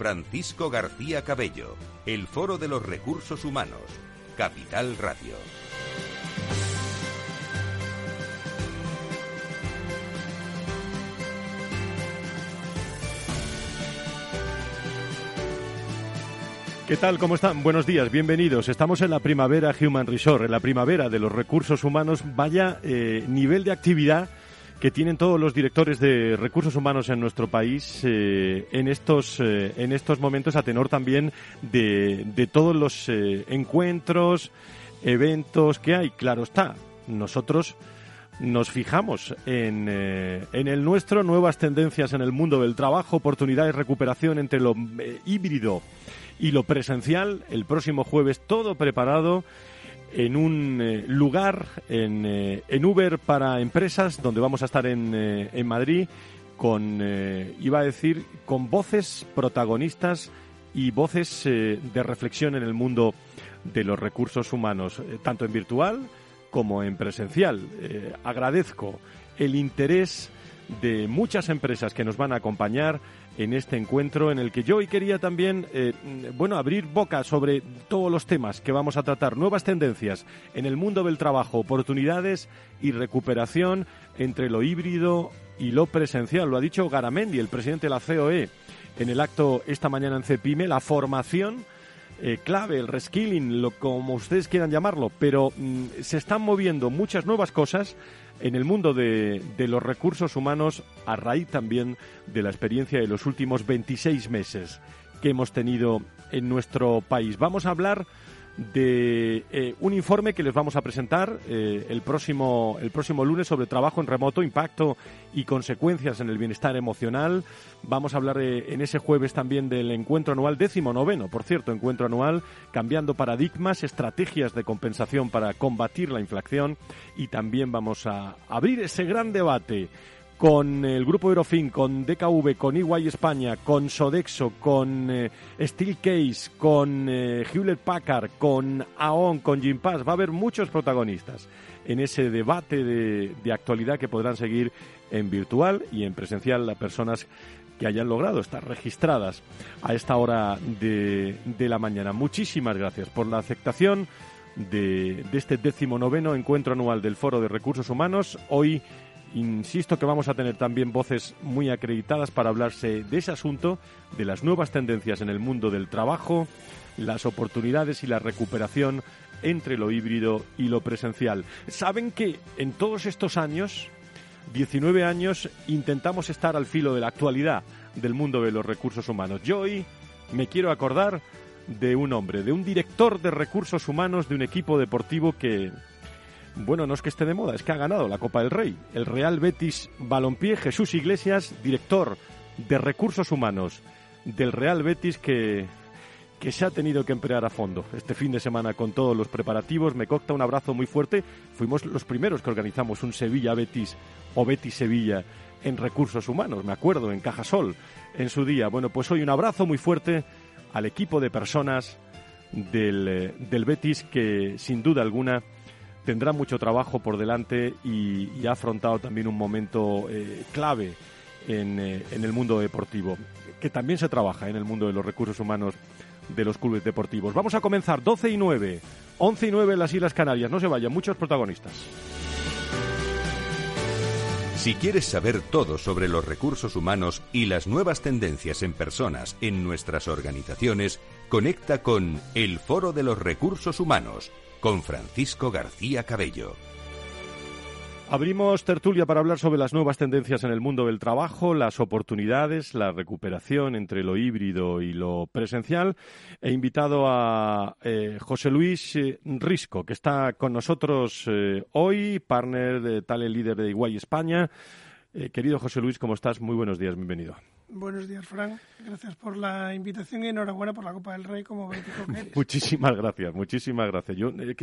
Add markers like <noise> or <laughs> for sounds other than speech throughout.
Francisco García Cabello, el Foro de los Recursos Humanos, Capital Radio. ¿Qué tal? ¿Cómo están? Buenos días, bienvenidos. Estamos en la primavera Human Resource, en la primavera de los recursos humanos. Vaya eh, nivel de actividad que tienen todos los directores de recursos humanos en nuestro país eh, en estos eh, en estos momentos a tenor también de, de todos los eh, encuentros eventos que hay. Claro está nosotros nos fijamos en, en el nuestro nuevas tendencias en el mundo del trabajo oportunidades recuperación entre lo híbrido y lo presencial. El próximo jueves todo preparado en un eh, lugar, en, eh, en, Uber para empresas, donde vamos a estar en, eh, en Madrid, con, iba a decir, con voces protagonistas y voces de reflexión en el mundo de los recursos humanos, tanto en virtual como en presencial. agradezco el interés de muchas empresas que nos van a acompañar en este encuentro en el que yo hoy quería también, eh, bueno, abrir boca sobre todos los temas que vamos a tratar, nuevas tendencias en el mundo del trabajo, oportunidades y recuperación entre lo híbrido y lo presencial. Lo ha dicho Garamendi, el presidente de la COE, en el acto esta mañana en Cepime, la formación eh, clave, el reskilling, lo, como ustedes quieran llamarlo, pero mm, se están moviendo muchas nuevas cosas en el mundo de, de, los recursos humanos a raíz también de la experiencia de los últimos 26 meses que hemos tenido en nuestro país. Vamos a hablar de eh, un informe que les vamos a presentar eh, el, próximo, el próximo lunes sobre trabajo en remoto, impacto y consecuencias en el bienestar emocional. Vamos a hablar eh, en ese jueves también del encuentro anual, décimo noveno, por cierto, encuentro anual, cambiando paradigmas, estrategias de compensación para combatir la inflación y también vamos a abrir ese gran debate con el grupo Eurofin, con DKV, con EY España, con Sodexo, con eh, Steelcase, con eh, Hewlett Packard, con AON, con Gimpass. Va a haber muchos protagonistas en ese debate de, de actualidad que podrán seguir en virtual y en presencial las personas que hayan logrado estar registradas a esta hora de, de la mañana. Muchísimas gracias por la aceptación de, de este décimo noveno encuentro anual del Foro de Recursos Humanos. Hoy Insisto que vamos a tener también voces muy acreditadas para hablarse de ese asunto, de las nuevas tendencias en el mundo del trabajo, las oportunidades y la recuperación entre lo híbrido y lo presencial. Saben que en todos estos años, 19 años, intentamos estar al filo de la actualidad del mundo de los recursos humanos. Yo hoy me quiero acordar de un hombre, de un director de recursos humanos de un equipo deportivo que bueno, no es que esté de moda, es que ha ganado la Copa del Rey. El Real Betis Balompié, Jesús Iglesias, director de recursos humanos del Real Betis que, que se ha tenido que emplear a fondo este fin de semana con todos los preparativos. Me cocta un abrazo muy fuerte. Fuimos los primeros que organizamos un Sevilla Betis o Betis Sevilla en recursos humanos, me acuerdo, en Cajasol en su día. Bueno, pues hoy un abrazo muy fuerte al equipo de personas del, eh, del Betis que sin duda alguna tendrá mucho trabajo por delante y, ha afrontado también un momento eh, clave en, eh, en, el mundo deportivo, que también se trabaja en el mundo de los recursos humanos de los clubes deportivos. Vamos a comenzar 12 y 9, 11 y 9 en las Islas Canarias. No se vayan, muchos protagonistas. Si quieres saber todo sobre los recursos humanos y las nuevas tendencias en personas en nuestras organizaciones, conecta con El Foro de los Recursos Humanos con Francisco García Cabello. Abrimos tertulia para hablar sobre las nuevas tendencias en el mundo del trabajo, las oportunidades, la recuperación entre lo híbrido y lo presencial. He invitado a eh, José Luis eh, Risco, que está con nosotros eh, hoy, partner de tal líder de Iguay España. querido José Luis, ¿cómo estás? Muy buenos días, bienvenido. Buenos días, Fran. Gracias por la invitación y enhorabuena por la Copa del Rey como bético que eres. muchísimas gracias, muchísimas gracias. Yo, eh,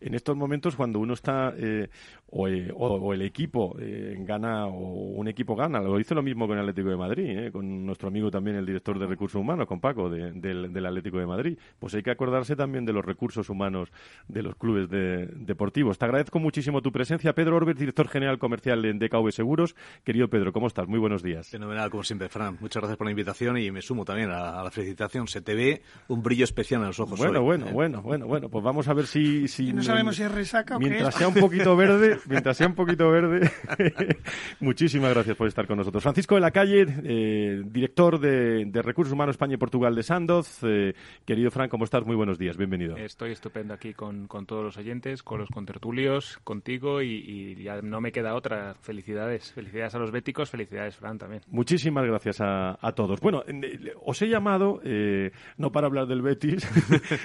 en estos momentos, cuando uno está eh, eh, o, el equipo gana o un equipo gana, lo hizo lo mismo con el Atlético de Madrid, con nuestro amigo también, el director de Recursos Humanos, con Paco, del, Atlético de Madrid. Pues hay que acordarse también de los recursos humanos de los clubes deportivos. Te agradezco muchísimo tu presencia. Pedro Orbes, director general comercial en DKV Seguros. Querido Pedro, ¿cómo estás? Muy buenos días. Fenomenal, como siempre. Fran. Muchas gracias por la invitación y me sumo también a, la felicitación. Se te ve un brillo especial en los ojos. Bueno, bueno, ¿eh? bueno, bueno, bueno. Pues vamos a ver si. si no sabemos si es resaca o Mientras sea un poquito verde, <laughs> mientras sea un poquito verde. <laughs> muchísimas gracias por estar con nosotros. Francisco de la Calle, eh, director de, Recursos Humanos España y Portugal de Sandoz. Eh, querido Fran, ¿cómo estás? Muy buenos días. Bienvenido. Estoy estupendo aquí con, con todos los oyentes, con los contertulios, contigo y, y ya no me queda otra. Felicidades. Felicidades a los béticos, felicidades, Fran, también. Muchísimas gracias a, todos. Bueno, eh, os he llamado, eh, no para hablar del Betis,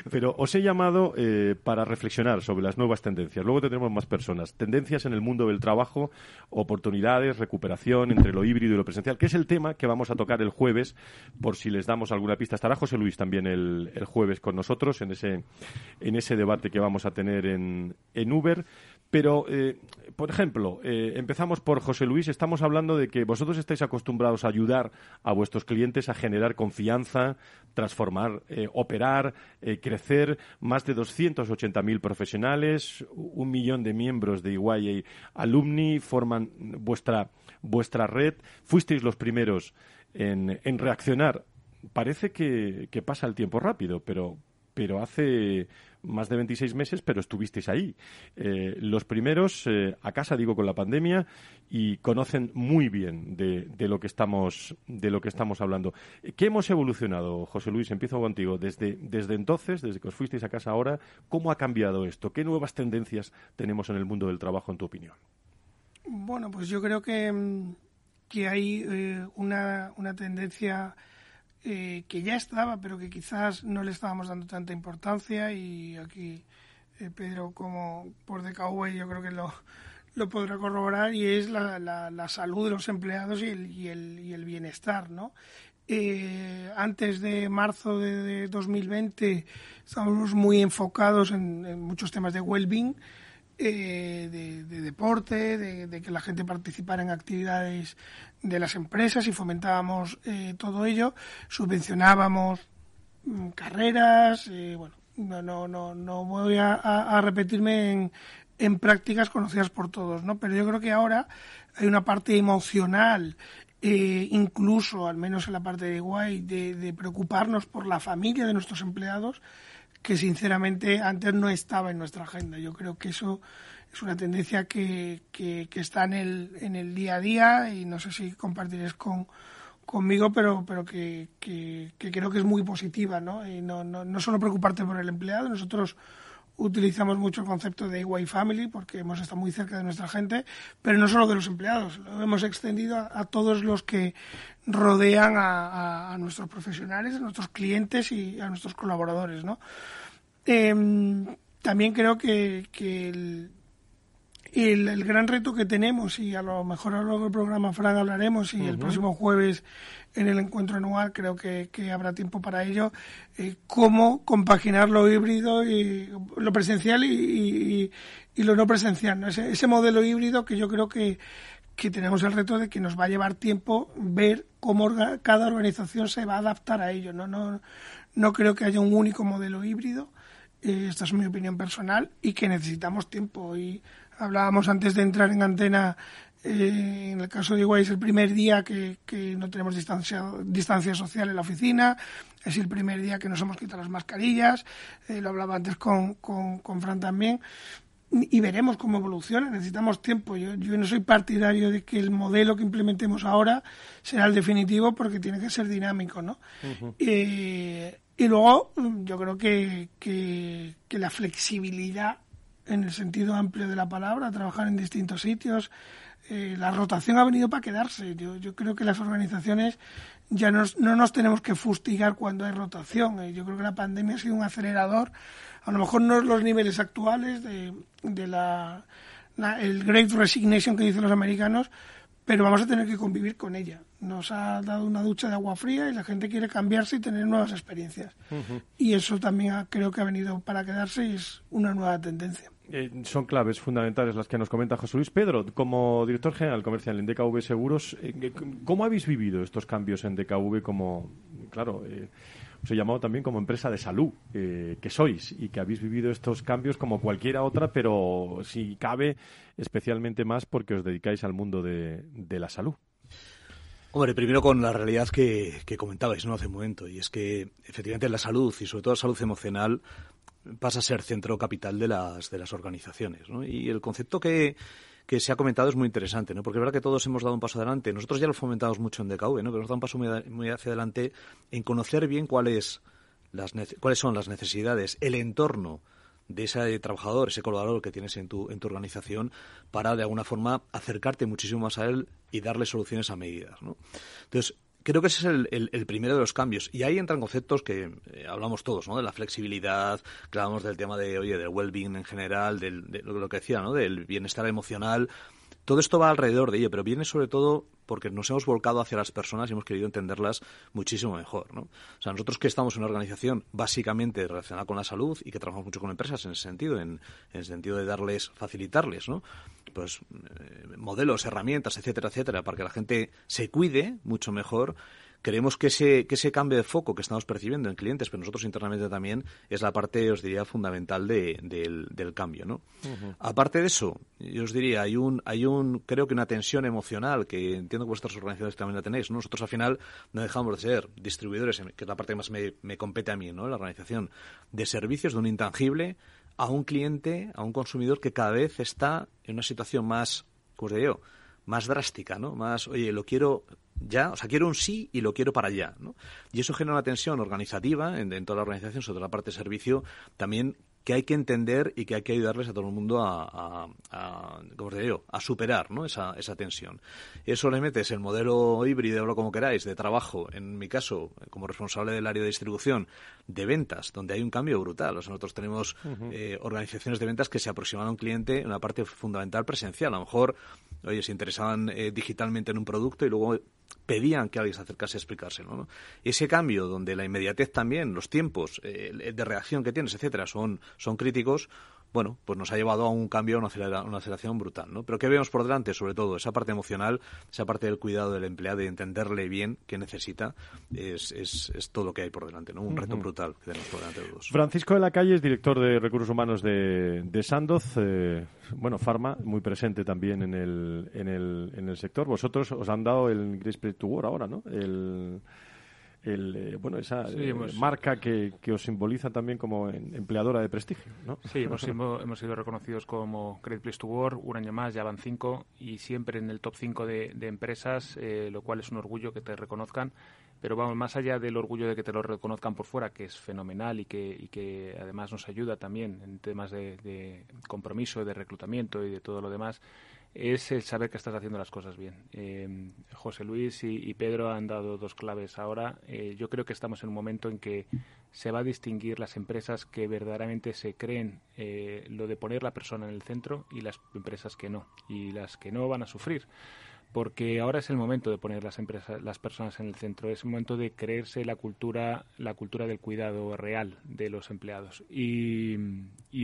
<laughs> pero os he llamado eh, para reflexionar sobre las nuevas tendencias. Luego tendremos más personas. Tendencias en el mundo del trabajo, oportunidades, recuperación entre lo híbrido y lo presencial, que es el tema que vamos a tocar el jueves, por si les damos alguna pista. Estará José Luis también el, el jueves con nosotros en ese, en ese debate que vamos a tener en, en Uber. Pero, eh, por ejemplo, eh, empezamos por José Luis. Estamos hablando de que vosotros estáis acostumbrados a ayudar a vuestros clientes a generar confianza, transformar, eh, operar, crecer. Más de 280.000 profesionales, un millón de miembros de EYA Alumni forman vuestra, vuestra red. Fuisteis los primeros en, en reaccionar. Parece que, que pasa el tiempo rápido, pero, pero hace más de 26 meses, pero estuvisteis ahí. Eh, los primeros eh, a casa, digo, con la pandemia y conocen muy bien de, lo que estamos de lo que estamos hablando. ¿Qué hemos evolucionado, José Luis? Empiezo contigo. Desde, desde entonces, desde que os fuisteis a casa ahora, ¿cómo ha cambiado esto? ¿Qué nuevas tendencias tenemos en el mundo del trabajo, en tu opinión? Bueno, pues yo creo que, mm, que hay eh, una, una tendencia eh, que ya estaba, pero que quizás no le estábamos dando tanta importancia y aquí eh, Pedro como por de yo creo que lo, lo podrá corroborar y es la, la, salud de los empleados y el, y el, y el bienestar, ¿no? Eh, antes de marzo de, 2020 estábamos muy enfocados en, en muchos temas de well-being eh, de, deporte, de, que la gente participara en actividades de las empresas y fomentábamos eh, todo ello, subvencionábamos mm, carreras, eh, bueno, no, no, no, no voy a, repetirme en, prácticas conocidas por todos, ¿no? Pero yo creo que ahora hay una parte emocional, incluso, al menos en la parte de guay, de, de preocuparnos por la familia de nuestros empleados, que sinceramente antes no estaba en nuestra agenda. Yo creo que eso es una tendencia que, que, está en el, en el día a día y no sé si compartiréis con, conmigo, pero, pero que, que, creo que es muy positiva, ¿no? No, no, solo preocuparte por el empleado, nosotros utilizamos mucho el concepto de EY Family porque hemos estado muy cerca de nuestra gente, pero no solo de los empleados, lo hemos extendido a, todos los que rodean a, nuestros profesionales, a nuestros clientes y a nuestros colaboradores, ¿no? Em, también creo que, el, el, gran reto que tenemos, y a lo mejor a lo largo del programa Fran hablaremos, y el próximo jueves en el encuentro anual creo que, habrá tiempo para ello, eh, cómo compaginar lo híbrido y lo presencial y, lo no presencial. Ese, modelo híbrido que yo creo que, que tenemos el reto de que nos va a llevar tiempo ver cómo cada organización se va a adaptar a ello. No, no, no creo que haya un único modelo híbrido. Eh, esta es mi opinión personal y que necesitamos tiempo. Y hablábamos antes de entrar en antena, eh, en el caso de Iguay es el primer día que, no tenemos distancia, distancia social en la oficina, es el primer día que nos hemos quitado las mascarillas, eh, lo hablaba antes con, con, Fran también, y veremos cómo evoluciona, necesitamos tiempo. Yo, yo no soy partidario de que el modelo que implementemos ahora será el definitivo porque tiene que ser dinámico, ¿no? Eh, y luego yo creo que, que, que la flexibilidad en el sentido amplio de la palabra, trabajar en distintos sitios. Eh, la rotación ha venido para quedarse. Yo, yo creo que las organizaciones ya no nos tenemos que fustigar cuando hay rotación. Eh, yo creo que la pandemia ha sido un acelerador, a lo mejor no los niveles actuales de, de la, el Great Resignation que dicen los americanos, pero vamos a tener que convivir con ella. Nos ha dado una ducha de agua fría y la gente quiere cambiarse y tener nuevas experiencias. Y eso también creo que ha venido para quedarse y es una nueva tendencia. Eh, son claves fundamentales las que nos comenta José Luis. Pedro, como director general comercial en DKV Seguros, eh, ¿cómo habéis vivido estos cambios en DKV como, claro, eh, os he llamado también como empresa de salud que sois y que habéis vivido estos cambios como cualquiera otra, pero si cabe especialmente más porque os dedicáis al mundo de, la salud? Hombre, primero con la realidad que, que comentabais ¿no? hace un momento, y es que efectivamente la salud, y sobre todo la salud emocional, pasa a ser centro capital de las, de las organizaciones. ¿no? Y el concepto que, que se ha comentado es muy interesante, ¿no? porque es verdad que todos hemos dado un paso adelante. Nosotros ya lo fomentamos mucho en DKV, ¿no? pero hemos dado un paso muy, hacia adelante en conocer bien cuáles, las, cuáles son las necesidades, el entorno de ese trabajador, ese colaborador que tienes en tu, en tu organización para, de alguna forma, acercarte muchísimo más a él y darle soluciones a medidas. ¿no? Entonces, creo que ese es el, primero de los cambios. Y ahí entran conceptos que eh, hablamos todos, ¿no? De la flexibilidad, hablamos del tema de, oye, del well-being en general, del, de lo que decía, ¿no? Del bienestar emocional. Todo esto va alrededor de ello, pero viene sobre todo porque nos hemos volcado hacia las personas y hemos querido entenderlas muchísimo mejor. ¿no? O sea, nosotros que estamos en una organización básicamente relacionada con la salud y que trabajamos mucho con empresas en ese sentido, en, el sentido de darles, facilitarles, ¿no? pues eh, modelos, herramientas, etcétera, etcétera, para que la gente se cuide mucho mejor creemos que ese, que ese cambio de foco que estamos percibiendo en clientes, pero nosotros internamente también, es la parte, os diría, fundamental de, del, cambio, ¿no? Aparte de eso, yo os diría, hay un, hay un, creo que una tensión emocional que entiendo que vuestras organizaciones también la tenéis, Nosotros al final no dejamos de ser distribuidores, que es la parte que más me, me compete a mí, ¿no? La organización de servicios de un intangible a un cliente, a un consumidor que cada vez está en una situación más, ¿cómo os diría más drástica, ¿no? Más, oye, lo quiero ya, o sea, quiero un sí y lo quiero para allá, ¿no? Y eso genera una tensión organizativa en, en toda la organización, sobre la parte de servicio, también que hay que entender y que hay que ayudarles a todo el mundo a, a, a digo? a superar ¿no? esa, esa tensión. Eso le metes el modelo híbrido, o como queráis, de trabajo, en mi caso, como responsable del área de distribución, de ventas, donde hay un cambio brutal. O sea, nosotros tenemos eh, organizaciones de ventas que se aproximan a un cliente en una parte fundamental presencial. A lo mejor, oye, se interesaban eh, digitalmente en un producto y luego pedían que alguien se acercase a explicárselo. Ese cambio donde la inmediatez también, los tiempos eh, de reacción que tienes, etcétera, son, son críticos, bueno, pues nos ha llevado a un cambio, a una, aceleración brutal, ¿no? Pero ¿qué vemos por delante? Sobre todo esa parte emocional, esa parte del cuidado del empleado, de entenderle bien qué necesita, es, es, es todo lo que hay por delante, ¿no? Un reto brutal que tenemos por delante todos. Francisco de la Calle es director de Recursos Humanos de, de Sandoz, eh, bueno, Pharma, muy presente también en el, en el, en el sector. Vosotros os han dado el Great Spirit to War ahora, ¿no? El el, eh, bueno, esa eh, marca que, que, os simboliza también como empleadora de prestigio, ¿no? Sí, hemos, hemos sido reconocidos como Great Place to Work un año más, ya van cinco y siempre en el top cinco de, empresas, eh, lo cual es un orgullo que te reconozcan. Pero vamos, más allá del orgullo de que te lo reconozcan por fuera, que es fenomenal y que, y que además nos ayuda también en temas de, de compromiso, de reclutamiento y de todo lo demás, es el saber que estás haciendo las cosas bien. Eh, José Luis y, Pedro han dado dos claves ahora. Eh, yo creo que estamos en un momento en que se va a distinguir las empresas que verdaderamente se creen eh, lo de poner la persona en el centro y las empresas que no. Y las que no van a sufrir porque ahora es el momento de poner las empresas, las personas en el centro, es el momento de creerse la cultura, la cultura del cuidado real de los empleados y,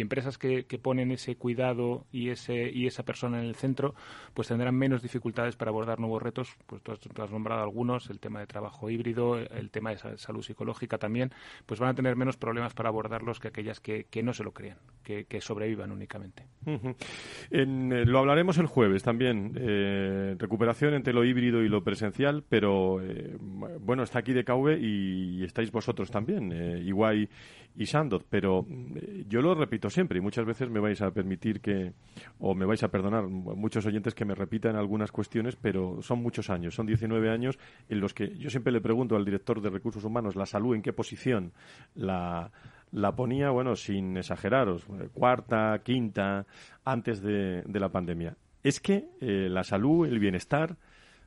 empresas que, ponen ese cuidado y ese y esa persona en el centro, pues tendrán menos dificultades para abordar nuevos retos. Pues tú has, nombrado algunos, el tema de trabajo híbrido, el tema de salud psicológica también, pues van a tener menos problemas para abordarlos que aquellas que, no se lo crean, que, sobrevivan únicamente. Eh, lo hablaremos el jueves también. Eh, recuperación entre lo híbrido y lo presencial, pero eh, bueno, está aquí de KV y, estáis vosotros también, Iguay y Sandoz, pero yo lo repito siempre y muchas veces me vais a permitir que, o me vais a perdonar, muchos oyentes que me repitan algunas cuestiones, pero son muchos años, son 19 años en los que yo siempre le pregunto al director de recursos humanos la salud en qué posición la la ponía, bueno, sin exageraros, cuarta, quinta, antes de la pandemia es que eh, la salud, el bienestar,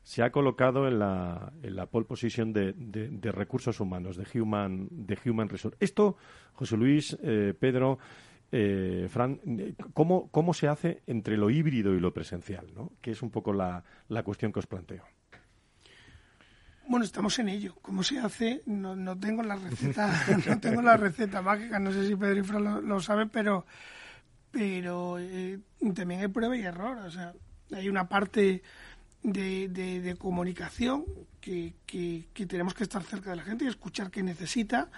se ha colocado en la, en la pole position de, de, recursos humanos, de human, de human resource. Esto, José Luis, eh, Pedro, eh, Fran, ¿cómo, ¿cómo se hace entre lo híbrido y lo presencial? ¿no? Que es un poco la, la cuestión que os planteo. Bueno, estamos en ello. ¿Cómo se hace? No, no tengo la receta, <laughs> no tengo la receta mágica. No sé si Pedro y Fran lo, saben, pero, pero eh, también hay prueba y error. O sea, hay una parte de, de, comunicación que, que, tenemos que estar cerca de la gente y escuchar qué necesita.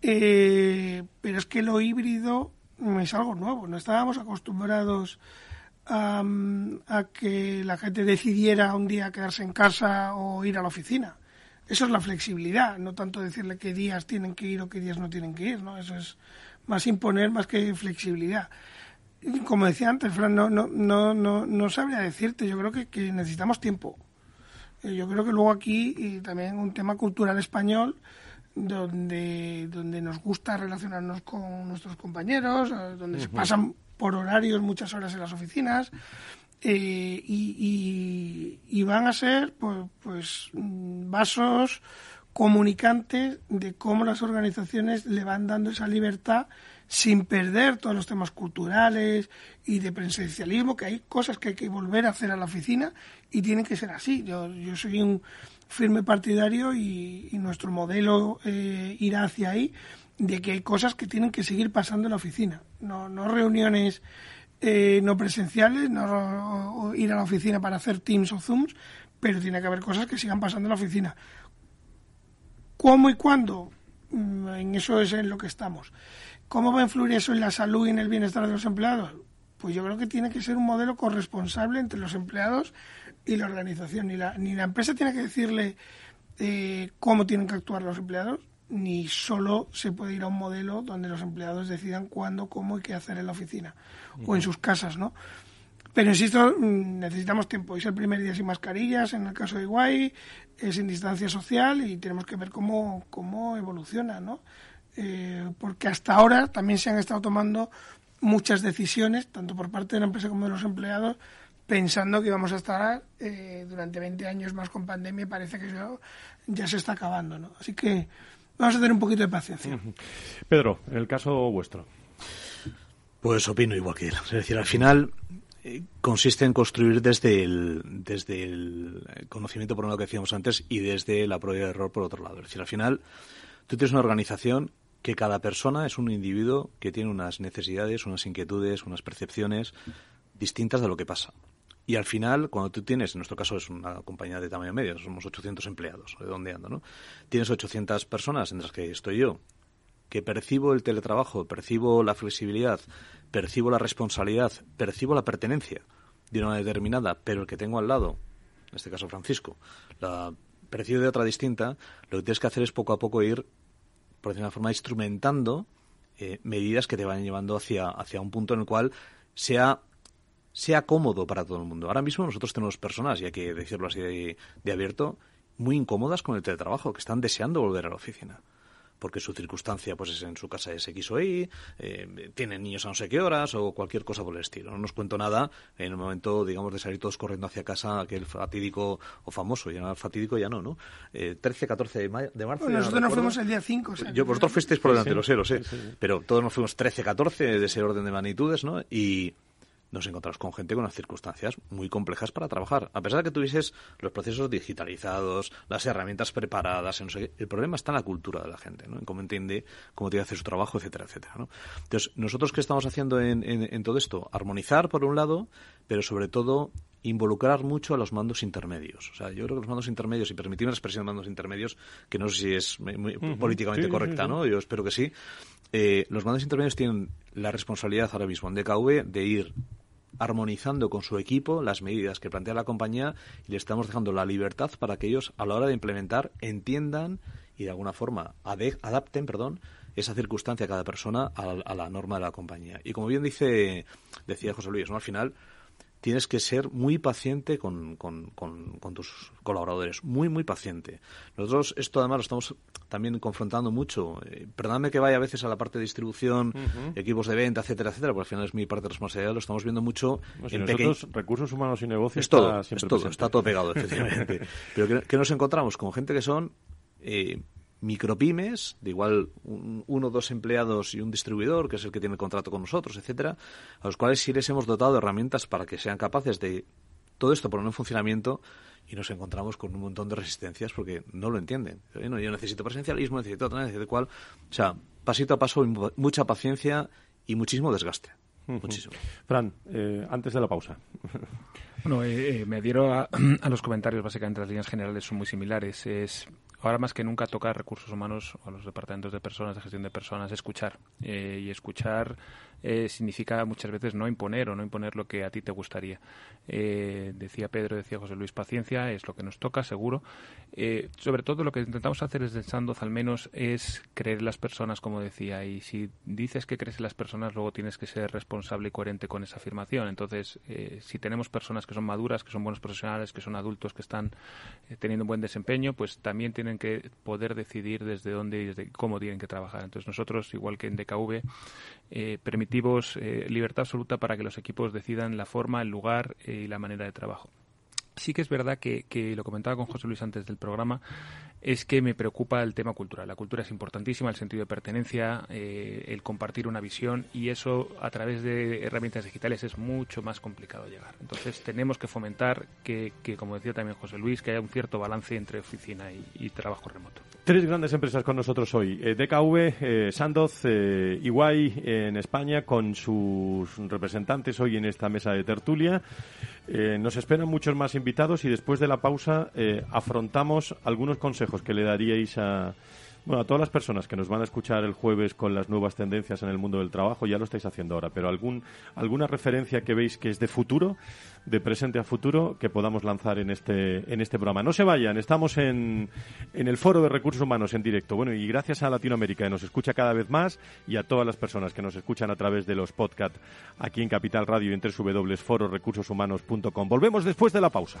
Eh, pero es que lo híbrido es algo nuevo. No estábamos acostumbrados a, a que la gente decidiera un día quedarse en casa o ir a la oficina eso es la flexibilidad, no tanto decirle qué días tienen que ir o qué días no tienen que ir, ¿no? Eso es más imponer más que flexibilidad. Como decía antes, Fran, no, no, no, no, no sabría decirte, yo creo que, que necesitamos tiempo. Eh, yo creo que luego aquí y también un tema cultural español donde, donde nos gusta relacionarnos con nuestros compañeros, eh, donde se pasan por horarios muchas horas en las oficinas, eh, y, van a ser pues, pues, vasos comunicantes de cómo las organizaciones le van dando esa libertad sin perder todos los temas culturales y de presencialismo, que hay cosas que hay que volver a hacer a la oficina y tienen que ser así. Yo, yo soy un firme partidario y, nuestro modelo eh, irá hacia ahí, de que hay cosas que tienen que seguir pasando en la oficina, no, no reuniones eh, no presenciales, no ir a la oficina para hacer Teams o Zooms, pero tiene que haber cosas que sigan pasando en la oficina. ¿Cómo y cuándo? Mm, en eso es en lo que estamos. ¿Cómo va a influir eso en la salud y en el bienestar de los empleados? Pues yo creo que tiene que ser un modelo corresponsable entre los empleados y la organización. Ni la, ni la empresa tiene que decirle eh, cómo tienen que actuar los empleados, ni solo se puede ir a un modelo donde los empleados decidan cuándo, cómo y qué hacer en la oficina o en sus casas, ¿no? Pero insisto, mm, necesitamos tiempo. Es el primer día sin mascarillas, en el caso de es sin distancia social y tenemos que ver cómo, cómo evoluciona, ¿no? Eh, porque hasta ahora también se han estado tomando muchas decisiones, tanto por parte de la empresa como de los empleados, pensando que íbamos a estar eh, durante 20 años más con pandemia y parece que eso ya se está acabando, ¿no? Así que vamos a tener un poquito de paciencia. Pedro, el caso vuestro. Pues opino igual que él. Es decir, al final eh, consiste en construir desde el, desde el conocimiento, por lo que decíamos antes, y desde la prueba de error, por otro lado. Es decir, al final tú tienes una organización que cada persona es un individuo que tiene unas necesidades, unas inquietudes, unas percepciones distintas de lo que pasa. Y al final, cuando tú tienes, en nuestro caso es una compañía de tamaño medio, somos 800 empleados, redondeando, ¿no? Tienes 800 personas, entre las que estoy yo, que percibo el teletrabajo, percibo la flexibilidad, percibo la responsabilidad, percibo la pertenencia de una determinada, pero el que tengo al lado, en este caso Francisco, la percibo de otra distinta, lo que tienes que hacer es poco a poco ir, por decirlo de una forma, instrumentando eh, medidas que te vayan llevando hacia, hacia un punto en el cual sea sea cómodo para todo el mundo. Ahora mismo nosotros tenemos personas, y hay que decirlo así de, abierto, muy incómodas con el teletrabajo, que están deseando volver a la oficina porque su circunstancia pues es en su casa es X o Y, eh, tienen niños a no sé qué horas o cualquier cosa por el estilo. No nos cuento nada en el momento, digamos, de salir todos corriendo hacia casa, aquel fatídico o famoso, ya fatídico ya no, ¿no? Eh, 13, 14 de, de marzo. nosotros nos fuimos el día 5. Yo, vosotros fuisteis por delante, lo sé, lo sé. Pero todos nos fuimos 13, 14 de ese orden de magnitudes, ¿no? Y nos encontramos con gente con unas circunstancias muy complejas para trabajar. A pesar de que tuvieses los procesos digitalizados, las herramientas preparadas, el problema está en la cultura de la gente, ¿no? en cómo entiende, cómo tiene que hacer su trabajo, etcétera, etcétera. ¿no? Entonces, nosotros qué estamos haciendo en, en, todo esto? Armonizar, por un lado, pero sobre todo involucrar mucho a los mandos intermedios. O sea, yo creo que los mandos intermedios, y permitir una expresión de mandos intermedios, que no sé si es muy, políticamente correcta, ¿no? Yo espero que sí. Eh, los mandos intermedios tienen la responsabilidad ahora mismo en DKV de ir armonizando con su equipo las medidas que plantea la compañía y le estamos dejando la libertad para que ellos a la hora de implementar entiendan y de alguna forma adapten, perdón, esa circunstancia a cada persona a la, norma de la compañía. Y como bien dice decía José Luis, ¿no? al final tienes que ser muy paciente con, con, con, tus colaboradores, muy, muy paciente. Nosotros esto además lo estamos también confrontando mucho. Eh, perdóname que vaya a veces a la parte de distribución, equipos de venta, etcétera, etcétera, porque al final es mi parte de responsabilidad, lo estamos viendo mucho en nosotros, recursos humanos y negocios. Es todo, es todo, está todo pegado, efectivamente. <laughs> Pero que, nos encontramos con gente que son... Eh, micropymes, de igual uno o dos empleados y un distribuidor, que es el que tiene el contrato con nosotros, etcétera, a los cuales sí les hemos dotado de herramientas para que sean capaces de todo esto poner en funcionamiento y nos encontramos con un montón de resistencias porque no lo entienden. Yo necesito presencialismo, necesito otra, necesito cual. O sea, pasito a paso, mucha paciencia y muchísimo desgaste. Muchísimo. Fran, eh, antes de la pausa. Bueno, eh, eh, me adhiero a, <clears throat> a, los comentarios, básicamente las líneas generales son muy similares. Es ahora más que nunca toca recursos humanos o a los departamentos de personas, de gestión de personas, escuchar. Eh, y escuchar eh, significa muchas veces no imponer o no imponer lo que a ti te gustaría. Eh, decía Pedro, decía José Luis, paciencia es lo que nos toca, seguro. sobre todo lo que intentamos hacer desde Sandoz al menos es creer en las personas, como decía. Y si dices que crees en las personas, luego tienes que ser responsable y coherente con esa afirmación. Entonces, si tenemos personas que son maduras, que son buenos profesionales, que son adultos, que están teniendo un buen desempeño, pues también tienen que poder decidir desde dónde y desde cómo tienen que trabajar. Entonces nosotros, igual que en DKV, eh, eh, libertad absoluta para que los equipos decidan la forma, el lugar eh, y la manera de trabajo. Sí que es verdad que, que, lo comentaba con José Luis antes del programa, es que me preocupa el tema cultural. La cultura es importantísima, el sentido de pertenencia, eh, el compartir una visión y eso a través de herramientas digitales es mucho más complicado llegar. Entonces tenemos que fomentar que, como decía también José Luis, que haya un cierto balance entre oficina y, trabajo remoto. Tres grandes empresas con nosotros hoy. Eh, DKV, eh, Sandoz, eh, Iguay en España con sus representantes hoy en esta mesa de tertulia. Eh, nos esperan muchos más invitados y después de la pausa afrontamos algunos consejos que le daríais a, bueno, a todas las personas que nos van a escuchar el jueves con las nuevas tendencias en el mundo del trabajo. Ya lo estáis haciendo ahora, pero algún, alguna referencia que veis que es de futuro de presente a futuro que podamos lanzar en este, en este programa. No se vayan, estamos en, en el Foro de Recursos Humanos en directo. Bueno, y gracias a Latinoamérica que nos escucha cada vez más y a todas las personas que nos escuchan a través de los podcasts aquí en Capital Radio y en www.fororecursoshumanos.com. Volvemos después de la pausa.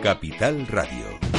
Capital Radio.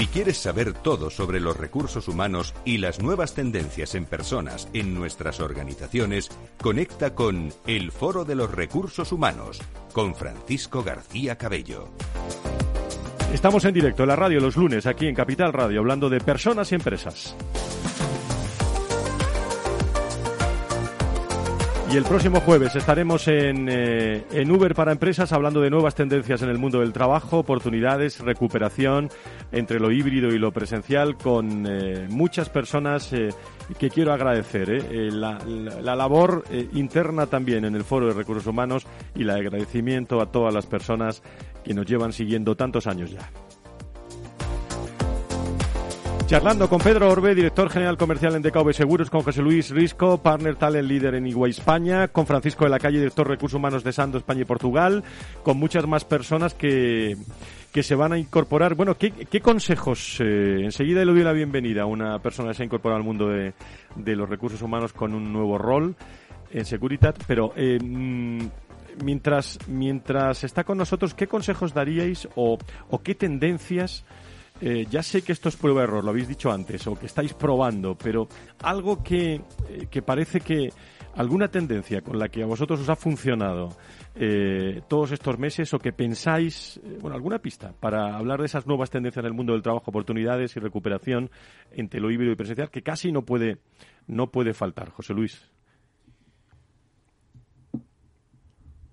Si quieres saber todo sobre los recursos humanos y las nuevas tendencias en personas en nuestras organizaciones, conecta con El Foro de los Recursos Humanos con Francisco García Cabello. Estamos en directo en la radio los lunes aquí en Capital Radio hablando de personas y empresas. Y el próximo jueves estaremos en, eh, en, Uber para Empresas hablando de nuevas tendencias en el mundo del trabajo, oportunidades, recuperación entre lo híbrido y lo presencial con eh, muchas personas eh, que quiero agradecer. La, la, la, labor interna también en el Foro de Recursos Humanos y el agradecimiento a todas las personas que nos llevan siguiendo tantos años ya. Charlando con Pedro Orbe, director general comercial en DKV Seguros, con José Luis Risco, partner talent líder en Iguay España, con Francisco de la Calle, director de recursos humanos de Sando España y Portugal, con muchas más personas que, que se van a incorporar. Bueno, ¿qué, qué consejos? Eh, enseguida le doy la bienvenida a una persona que se ha incorporado al mundo de, de los recursos humanos con un nuevo rol en Securitat, pero eh, mientras, mientras está con nosotros, ¿qué consejos daríais o, o qué tendencias? Eh, ya sé que esto es prueba de error, lo habéis dicho antes, o que estáis probando, pero algo que, eh, que parece que alguna tendencia con la que a vosotros os ha funcionado eh, todos estos meses o que pensáis, eh, bueno, alguna pista para hablar de esas nuevas tendencias en el mundo del trabajo, oportunidades y recuperación entre lo híbrido y presencial, que casi no puede, no puede faltar. José Luis.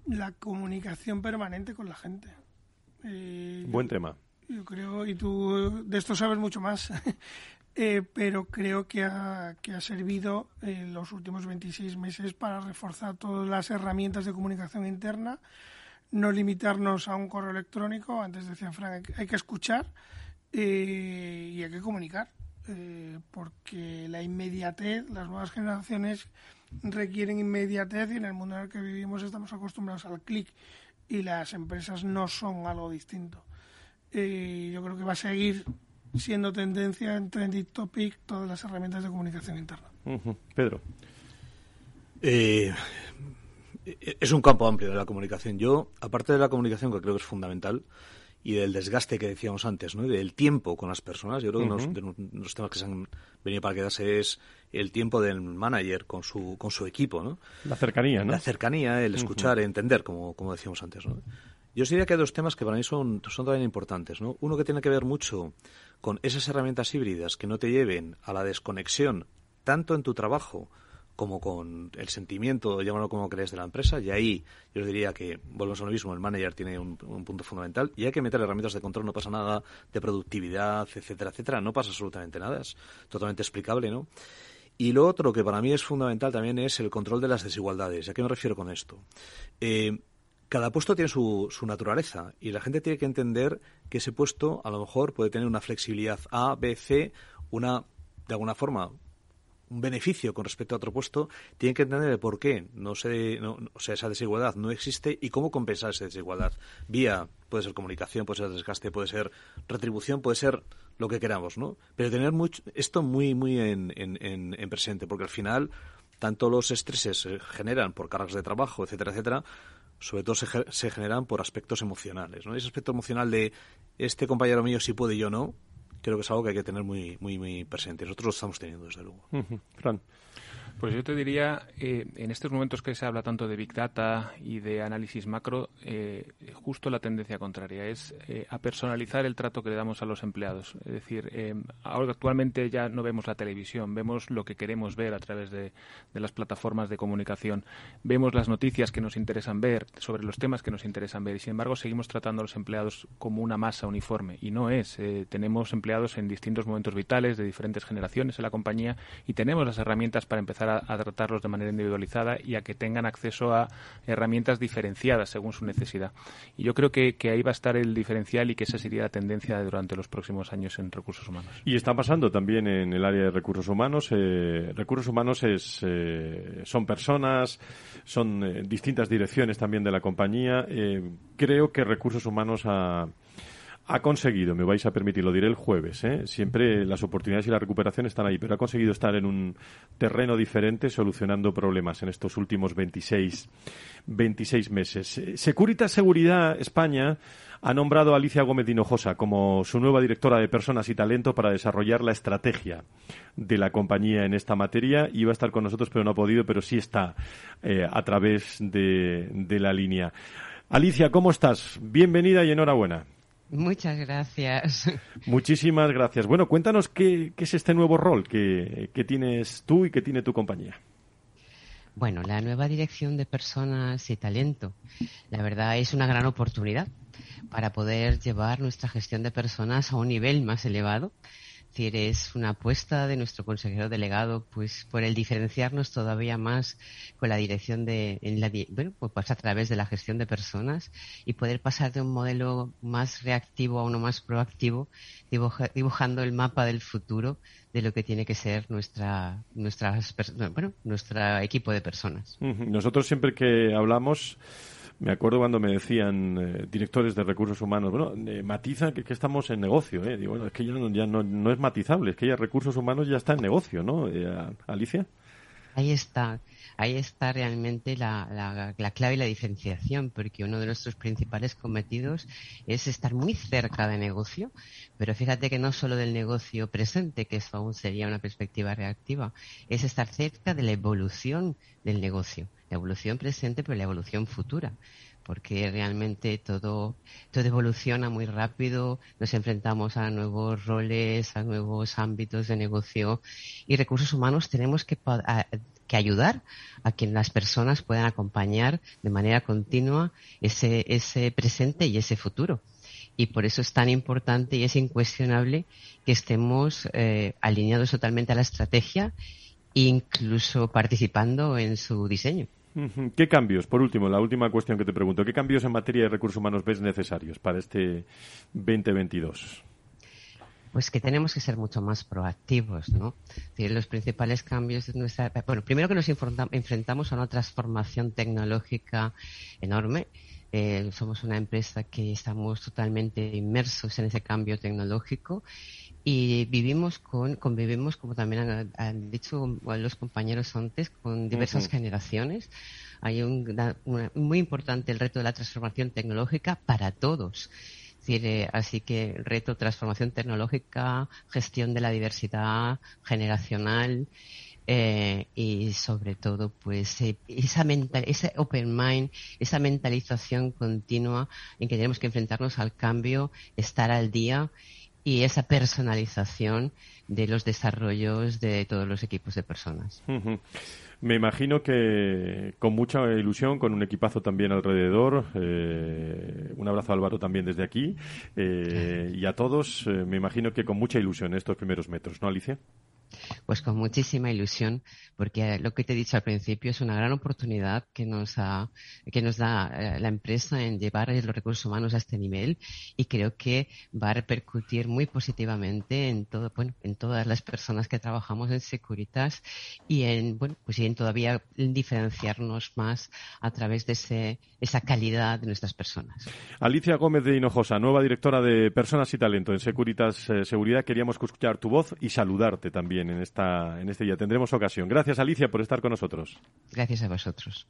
La comunicación permanente con la gente. Eh, Buen tema. Yo creo, y tú de esto sabes mucho más, <laughs> eh, pero creo que ha, que ha servido en los últimos 26 meses para reforzar todas las herramientas de comunicación interna, no limitarnos a un correo electrónico, antes decía Frank, hay que escuchar eh, y hay que comunicar, eh, porque la inmediatez, las nuevas generaciones requieren inmediatez y en el mundo en el que vivimos estamos acostumbrados al clic y las empresas no son algo distinto y yo creo que va a seguir siendo tendencia en Trending Topic todas las herramientas de comunicación interna. Pedro. Eh, es un campo amplio de la comunicación. Yo, aparte de la comunicación, que creo que es fundamental, y del desgaste que decíamos antes, ¿no? Y del tiempo con las personas. Yo creo que uno de los temas que se han venido para quedarse es el tiempo del manager con su, con su equipo, ¿no? La cercanía, ¿no? La cercanía, el escuchar, entender, como, como decíamos antes, ¿no? Yo diría que hay dos temas que para mí son, son también importantes. ¿no? Uno que tiene que ver mucho con esas herramientas híbridas que no te lleven a la desconexión tanto en tu trabajo como con el sentimiento, llámalo como crees, de la empresa. Y ahí yo diría que, volvemos a lo mismo, el manager tiene un, punto fundamental. Y hay que meter herramientas de control, no pasa nada de productividad, etcétera, etcétera. No pasa absolutamente nada, es totalmente explicable, ¿no? Y lo otro que para mí es fundamental también es el control de las desigualdades. ¿A qué me refiero con esto? Eh, cada puesto tiene su, su, naturaleza y la gente tiene que entender que ese puesto a lo mejor puede tener una flexibilidad A, B, C, una, de alguna forma, un beneficio con respecto a otro puesto, tienen que entender el por qué no se, no, o sea, esa desigualdad no existe y cómo compensar esa desigualdad. Vía, puede ser comunicación, puede ser desgaste, puede ser retribución, puede ser lo que queramos, ¿no? Pero tener mucho, esto muy, muy en, en, en presente, porque al final tanto los estreses se generan por cargas de trabajo, etcétera, etcétera, sobre todo se, generan por aspectos emocionales. ¿no? Ese aspecto emocional de este compañero mío sí puede y yo no, creo que es algo que hay que tener muy, muy, muy presente. Nosotros lo estamos teniendo, desde luego. Pues yo te diría, eh, en estos momentos que se habla tanto de Big Data y de análisis macro, eh, justo la tendencia contraria es eh, a personalizar el trato que le damos a los empleados. Es decir, ahora actualmente ya no vemos la televisión, vemos lo que queremos ver a través de, de, las plataformas de comunicación, vemos las noticias que nos interesan ver sobre los temas que nos interesan ver y sin embargo seguimos tratando a los empleados como una masa uniforme y no es. tenemos empleados en distintos momentos vitales de diferentes generaciones en la compañía y tenemos las herramientas para empezar a, tratarlos de manera individualizada y a que tengan acceso a herramientas diferenciadas según su necesidad. Y yo creo que, ahí va a estar el diferencial y que esa sería la tendencia durante los próximos años en recursos humanos. Y está pasando también en el área de recursos humanos. Eh, recursos humanos es, eh, son personas, son eh, distintas direcciones también de la compañía. creo que recursos humanos ha ha conseguido, me vais a permitir, lo diré el jueves, ¿eh? siempre las oportunidades y la recuperación están ahí, pero ha conseguido estar en un terreno diferente solucionando problemas en estos últimos 26, 26 meses. Securitas Seguridad España ha nombrado a Alicia Gómez de Hinojosa como su nueva directora de Personas y Talento para desarrollar la estrategia de la compañía en esta materia. Iba a estar con nosotros, pero no ha podido, pero sí está eh, a través de, de la línea. Alicia, ¿cómo estás? Bienvenida y enhorabuena. Muchas gracias. <laughs> Muchísimas gracias. Bueno, cuéntanos qué, es este nuevo rol que, tienes tú y que tiene tu compañía. Bueno, la nueva dirección de personas y talento, la verdad es una gran oportunidad para poder llevar nuestra gestión de personas a un nivel más elevado decir, es una apuesta de nuestro consejero delegado, pues por el diferenciarnos todavía más con la dirección de, en la, bueno, pues a través de la gestión de personas y poder pasar de un modelo más reactivo a uno más proactivo, dibujando el mapa del futuro de lo que tiene que ser nuestra, nuestra, bueno, nuestro equipo de personas. Nosotros siempre que hablamos me acuerdo cuando me decían eh, directores de recursos humanos, bueno, eh, matiza que, estamos en negocio. ¿eh? Digo, bueno, es que ya, no, ya no, es matizable, es que ya recursos humanos ya está en negocio, ¿no? Eh, Alicia. Ahí está, ahí está realmente la, la, clave y la diferenciación, porque uno de nuestros principales cometidos es estar muy cerca de negocio, pero fíjate que no solo del negocio presente, que eso aún sería una perspectiva reactiva, es estar cerca de la evolución del negocio la evolución presente, pero la evolución futura, porque realmente todo, todo evoluciona muy rápido, nos enfrentamos a nuevos roles, a nuevos ámbitos de negocio y recursos humanos tenemos que, que ayudar a que las personas puedan acompañar de manera continua ese, ese presente y ese futuro. Y por eso es tan importante y es incuestionable que estemos eh, alineados totalmente a la estrategia incluso participando en su diseño. ¿Qué cambios, por último, la última cuestión que te pregunto, qué cambios en materia de recursos humanos ves necesarios para este 2022? Pues que tenemos que ser mucho más proactivos, ¿no? los principales cambios de nuestra. Bueno, primero que nos enfrentamos a una transformación tecnológica enorme. Eh, somos una empresa que estamos totalmente inmersos en ese cambio tecnológico y vivimos con, convivimos, como también han, dicho los compañeros antes, con diversas generaciones. Hay un muy importante el reto de la transformación tecnológica para todos. Eh, así que reto, transformación tecnológica, gestión de la diversidad generacional, eh, y sobre todo pues eh, esa mental, ese open mind, esa mentalización continua en que tenemos que enfrentarnos al cambio, estar al día y esa personalización de los desarrollos de todos los equipos de personas. Me imagino que con mucha ilusión, con un equipazo también alrededor. Eh, un abrazo a Álvaro también desde aquí. Eh, y a todos, eh, me imagino que con mucha ilusión estos primeros metros, ¿no, Alicia? Pues con muchísima ilusión, porque lo que te he dicho al principio es una gran oportunidad que nos, que nos da eh, la empresa en llevar los recursos humanos a este nivel y creo que va a repercutir muy positivamente en todo, bueno, en todas las personas que trabajamos en Securitas y en, bueno, pues en todavía diferenciarnos más a través de ese, esa calidad de nuestras personas. Alicia Gómez de Hinojosa, nueva directora de Personas y Talento en Securitas eh, Seguridad, queríamos escuchar tu voz y saludarte también en, esta, en este día. Tendremos ocasión. Gracias, Alicia, por estar con nosotros. Gracias a vosotros.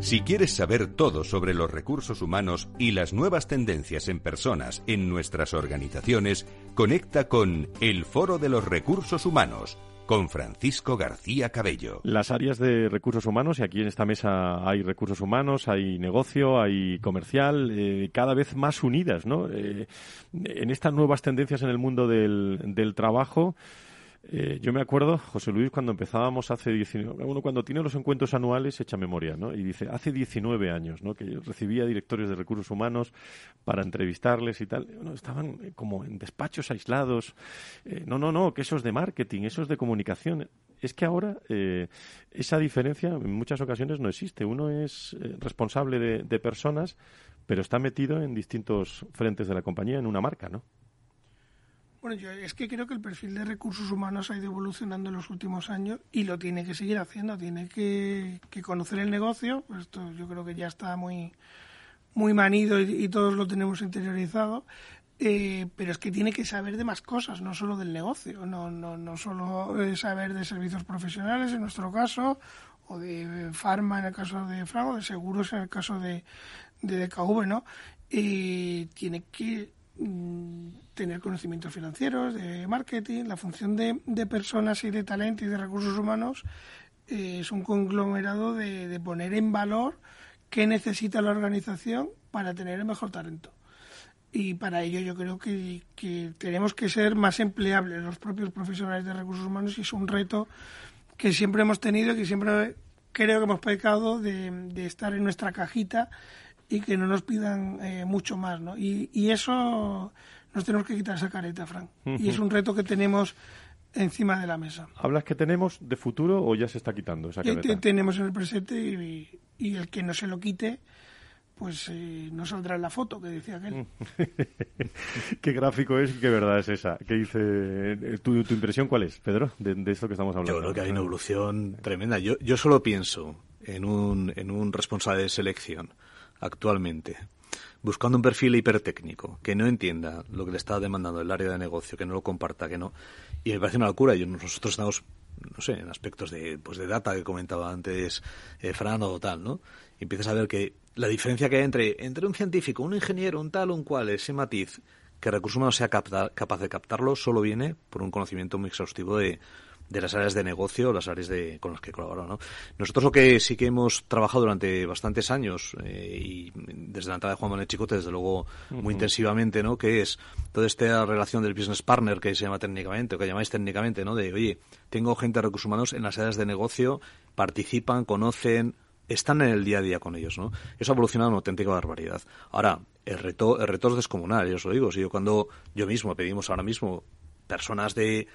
Si quieres saber todo sobre los recursos humanos y las nuevas tendencias en personas en nuestras organizaciones, conecta con el Foro de los Recursos Humanos con Francisco García Cabello. Las áreas de recursos humanos, y aquí en esta mesa hay recursos humanos, hay negocio, hay comercial, eh, cada vez más unidas, ¿no? Eh, en estas nuevas tendencias en el mundo del, del trabajo, eh, yo me acuerdo, José Luis, cuando empezábamos hace 19... Uno cuando tiene los encuentros anuales echa memoria, ¿no? Y dice, hace 19 años, ¿no? Que yo recibía directores de recursos humanos para entrevistarles y tal. estaban eh, como en despachos aislados. Eh, no, no, no, que eso es de marketing, eso es de comunicación. Es que ahora esa diferencia en muchas ocasiones no existe. Uno es responsable de, de personas, pero está metido en distintos frentes de la compañía, en una marca, ¿no? Bueno, yo es que creo que el perfil de recursos humanos ha ido evolucionando en los últimos años y lo tiene que seguir haciendo, tiene que, conocer el negocio, pues esto yo creo que ya está muy muy manido y, todos lo tenemos interiorizado. Eh, pero es que tiene que saber de más cosas, no solo del negocio, no, no, no solo eh, saber de servicios profesionales en nuestro caso, o de farma en el caso de Franco, de seguros en el caso de, de DKV, ¿no? Eh, tiene que mm, tener conocimientos financieros, de marketing, la función de, de personas y de talento y de recursos humanos eh, es un conglomerado de, poner en valor qué necesita la organización para tener el mejor talento. Y para ello yo creo que, que tenemos que ser más empleables los propios profesionales de recursos humanos y es un reto que siempre hemos tenido y que siempre creo que hemos pecado de, de estar en nuestra cajita y que no nos pidan eh, mucho más, ¿no? Y, y, eso nos tenemos que quitar esa careta, Frank. Y es un reto que tenemos encima de la mesa. ¿Hablas que tenemos de futuro o ya se está quitando esa careta? Tenemos en el presente y, y, el que no se lo quite pues eh, no saldrá en la foto que decía aquel. <laughs> qué gráfico es y qué verdad es esa. ¿Qué dice eh, tu, tu impresión cuál es, Pedro, de, de, esto que estamos hablando? Yo creo que hay una evolución tremenda. Yo, yo solo pienso en un, en un responsable de selección actualmente, buscando un perfil hipertécnico, que no entienda lo que le está demandando el área de negocio, que no lo comparta, que no. Y me parece una locura. Y nosotros estamos, no sé, en aspectos de, pues de data que comentaba antes eh, Fran o tal, ¿no? Y empiezas a ver que la diferencia que hay entre, entre un científico, un ingeniero, un tal, un cual, ese matiz, que recursos humanos sea capaz de captarlo, solo viene por un conocimiento muy exhaustivo de, de las áreas de negocio, las áreas de, con las que colaboran. ¿no? Nosotros lo que sí que hemos trabajado durante bastantes años, eh, y desde la entrada de Juan Manuel Chicote, desde luego, muy intensivamente, ¿no? que es toda esta relación del business partner que se llama técnicamente, o que llamáis técnicamente, ¿no? de, oye, tengo gente de recursos humanos en las áreas de negocio, participan, conocen, están en el día a día con ellos, ¿no? Eso ha evolucionado una auténtica barbaridad. Ahora, el reto, el reto es descomunal, yo os lo digo. Si yo cuando yo mismo pedimos ahora mismo personas de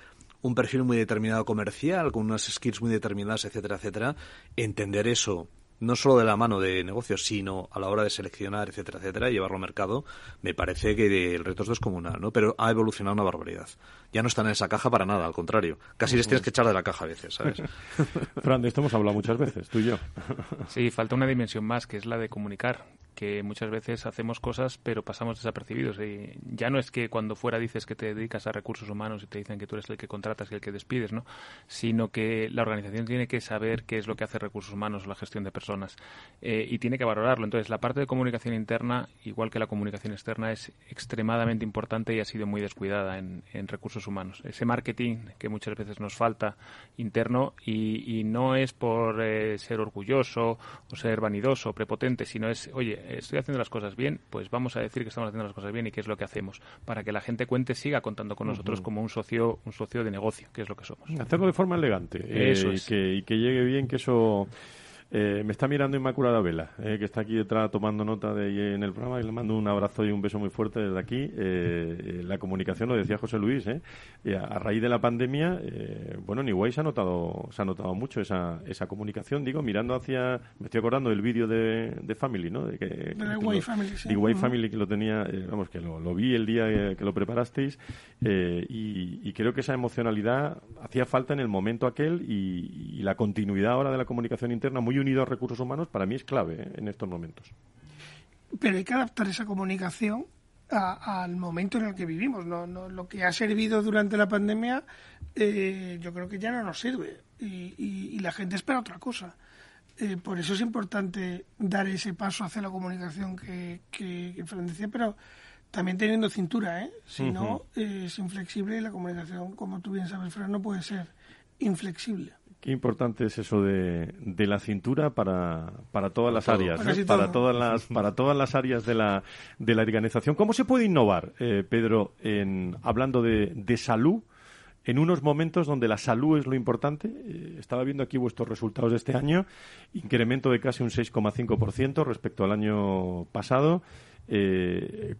un perfil muy determinado comercial, con unas skills muy determinadas, etcétera, etcétera, entender eso no solo de la mano de negocios, sino a la hora de seleccionar, etcétera, etcétera, y llevarlo al mercado, me parece que el reto es descomunal, ¿no? Pero ha evolucionado una barbaridad. Ya no están en esa caja para nada, al contrario. Casi les tienes que echar de la caja a veces, ¿sabes? <laughs> Fran, de esto hemos hablado muchas veces, tú y yo. sí, falta una dimensión más, que es la de comunicar que muchas veces hacemos cosas pero pasamos desapercibidos. Y ya no es que cuando fuera dices que te dedicas a recursos humanos y te dicen que tú eres el que contratas y el que despides, ¿no? Sino que la organización tiene que saber qué es lo que hace recursos humanos o la gestión de personas eh, y tiene que valorarlo. Entonces, la parte de comunicación interna, igual que la comunicación externa, es extremadamente importante y ha sido muy descuidada en, recursos humanos. Ese marketing que muchas veces nos falta interno y, no es por eh, ser orgulloso o ser vanidoso o prepotente, sino es, oye, estoy haciendo las cosas bien, pues vamos a decir que estamos haciendo las cosas bien y qué es lo que hacemos, para que la gente cuente, siga contando con nosotros como un socio, un socio de negocio, que es lo que somos. Hacerlo de forma elegante eso eh, y que llegue bien, que eso eh, me está mirando Inmaculada Vela, eh, que está aquí detrás tomando nota de en el programa y le mando un abrazo y un beso muy fuerte desde aquí. Eh, la comunicación, lo decía José Luis, a, raíz de la pandemia, bueno, en Iguay se ha notado, se ha notado mucho esa, esa comunicación. Digo, mirando hacia, me estoy acordando del vídeo de, de, Family, ¿no? De, que, de Family, sí. Family que lo tenía, vamos, que lo, lo, vi el día que lo preparasteis y, y, creo que esa emocionalidad hacía falta en el momento aquel y, y la continuidad ahora de la comunicación interna muy unido a recursos humanos para mí es clave ¿eh? en estos momentos. Pero hay que adaptar esa comunicación al momento en el que vivimos. No, lo que ha servido durante la pandemia, eh, yo creo que ya no nos sirve y, la gente espera otra cosa. Eh, por eso es importante dar ese paso hacia la comunicación que, que, que decía, pero también teniendo cintura, ¿eh? Si no, es inflexible y la comunicación, como tú bien sabes, Fran, no puede ser inflexible. Qué importante es eso de, de la cintura para, para todas las áreas, para todas las para todas las áreas de la de la organización. ¿Cómo se puede innovar, eh, Pedro, en hablando de, de salud? en unos momentos donde la salud es lo importante. Eh, estaba viendo aquí vuestros resultados de este año, incremento de casi un 6,5% respecto al año pasado. Eh,